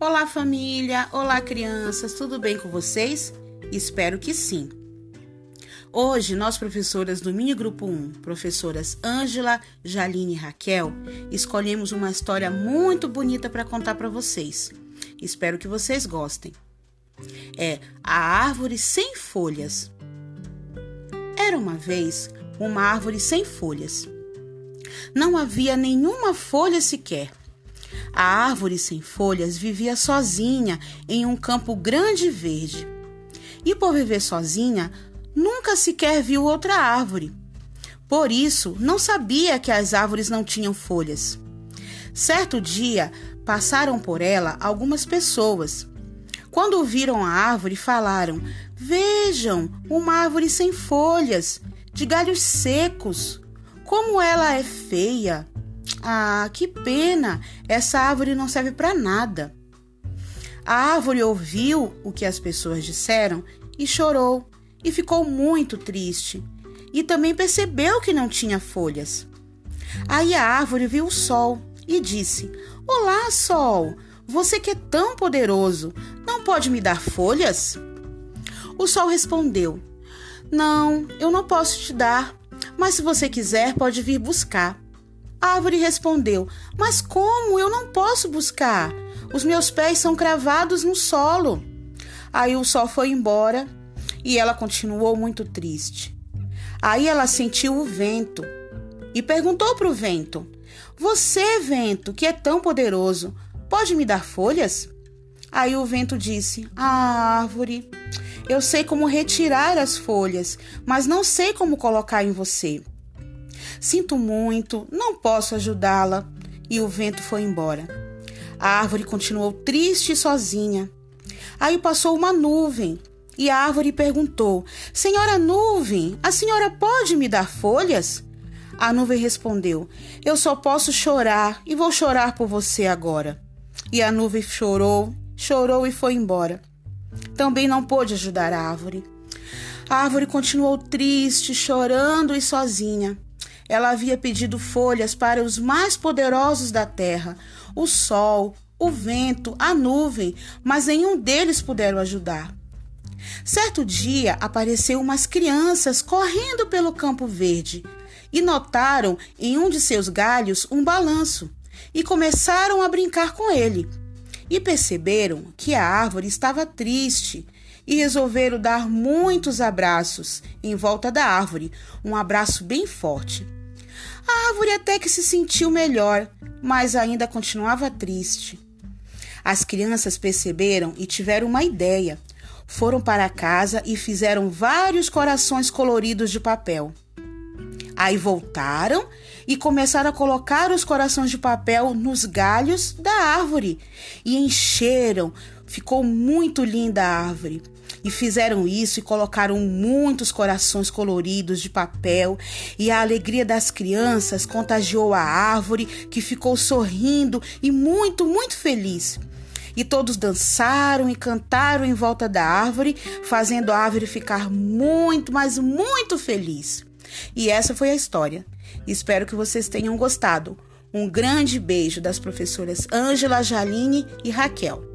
Olá, família! Olá, crianças! Tudo bem com vocês? Espero que sim. Hoje, nós, professoras do Mini Grupo 1, professoras Ângela, Jaline e Raquel, escolhemos uma história muito bonita para contar para vocês. Espero que vocês gostem. É A Árvore Sem Folhas. Era uma vez uma árvore sem folhas. Não havia nenhuma folha sequer. A árvore sem folhas vivia sozinha em um campo grande e verde. E por viver sozinha, nunca sequer viu outra árvore. Por isso, não sabia que as árvores não tinham folhas. Certo dia, passaram por ela algumas pessoas. Quando viram a árvore, falaram: Vejam, uma árvore sem folhas, de galhos secos. Como ela é feia! Ah, que pena! Essa árvore não serve para nada. A árvore ouviu o que as pessoas disseram e chorou, e ficou muito triste. E também percebeu que não tinha folhas. Aí a árvore viu o sol e disse: Olá, sol! Você que é tão poderoso, não pode me dar folhas? O sol respondeu: Não, eu não posso te dar, mas se você quiser, pode vir buscar. A árvore respondeu: Mas como? Eu não posso buscar. Os meus pés são cravados no solo. Aí o sol foi embora e ela continuou muito triste. Aí ela sentiu o vento e perguntou para o vento: Você, vento, que é tão poderoso, pode me dar folhas? Aí o vento disse: Ah, árvore, eu sei como retirar as folhas, mas não sei como colocar em você. Sinto muito, não posso ajudá-la. E o vento foi embora. A árvore continuou triste e sozinha. Aí passou uma nuvem e a árvore perguntou: Senhora nuvem, a senhora pode me dar folhas? A nuvem respondeu: Eu só posso chorar e vou chorar por você agora. E a nuvem chorou, chorou e foi embora. Também não pôde ajudar a árvore. A árvore continuou triste, chorando e sozinha. Ela havia pedido folhas para os mais poderosos da terra, o sol, o vento, a nuvem, mas nenhum deles puderam ajudar. Certo dia apareceu umas crianças correndo pelo campo verde e notaram em um de seus galhos um balanço e começaram a brincar com ele. E perceberam que a árvore estava triste e resolveram dar muitos abraços em volta da árvore, um abraço bem forte. A árvore até que se sentiu melhor, mas ainda continuava triste. As crianças perceberam e tiveram uma ideia. Foram para casa e fizeram vários corações coloridos de papel. Aí voltaram e começaram a colocar os corações de papel nos galhos da árvore e encheram. Ficou muito linda a árvore. E fizeram isso e colocaram muitos corações coloridos de papel, e a alegria das crianças contagiou a árvore, que ficou sorrindo e muito, muito feliz. E todos dançaram e cantaram em volta da árvore, fazendo a árvore ficar muito, mas muito feliz. E essa foi a história. Espero que vocês tenham gostado. Um grande beijo das professoras Ângela, Jaline e Raquel.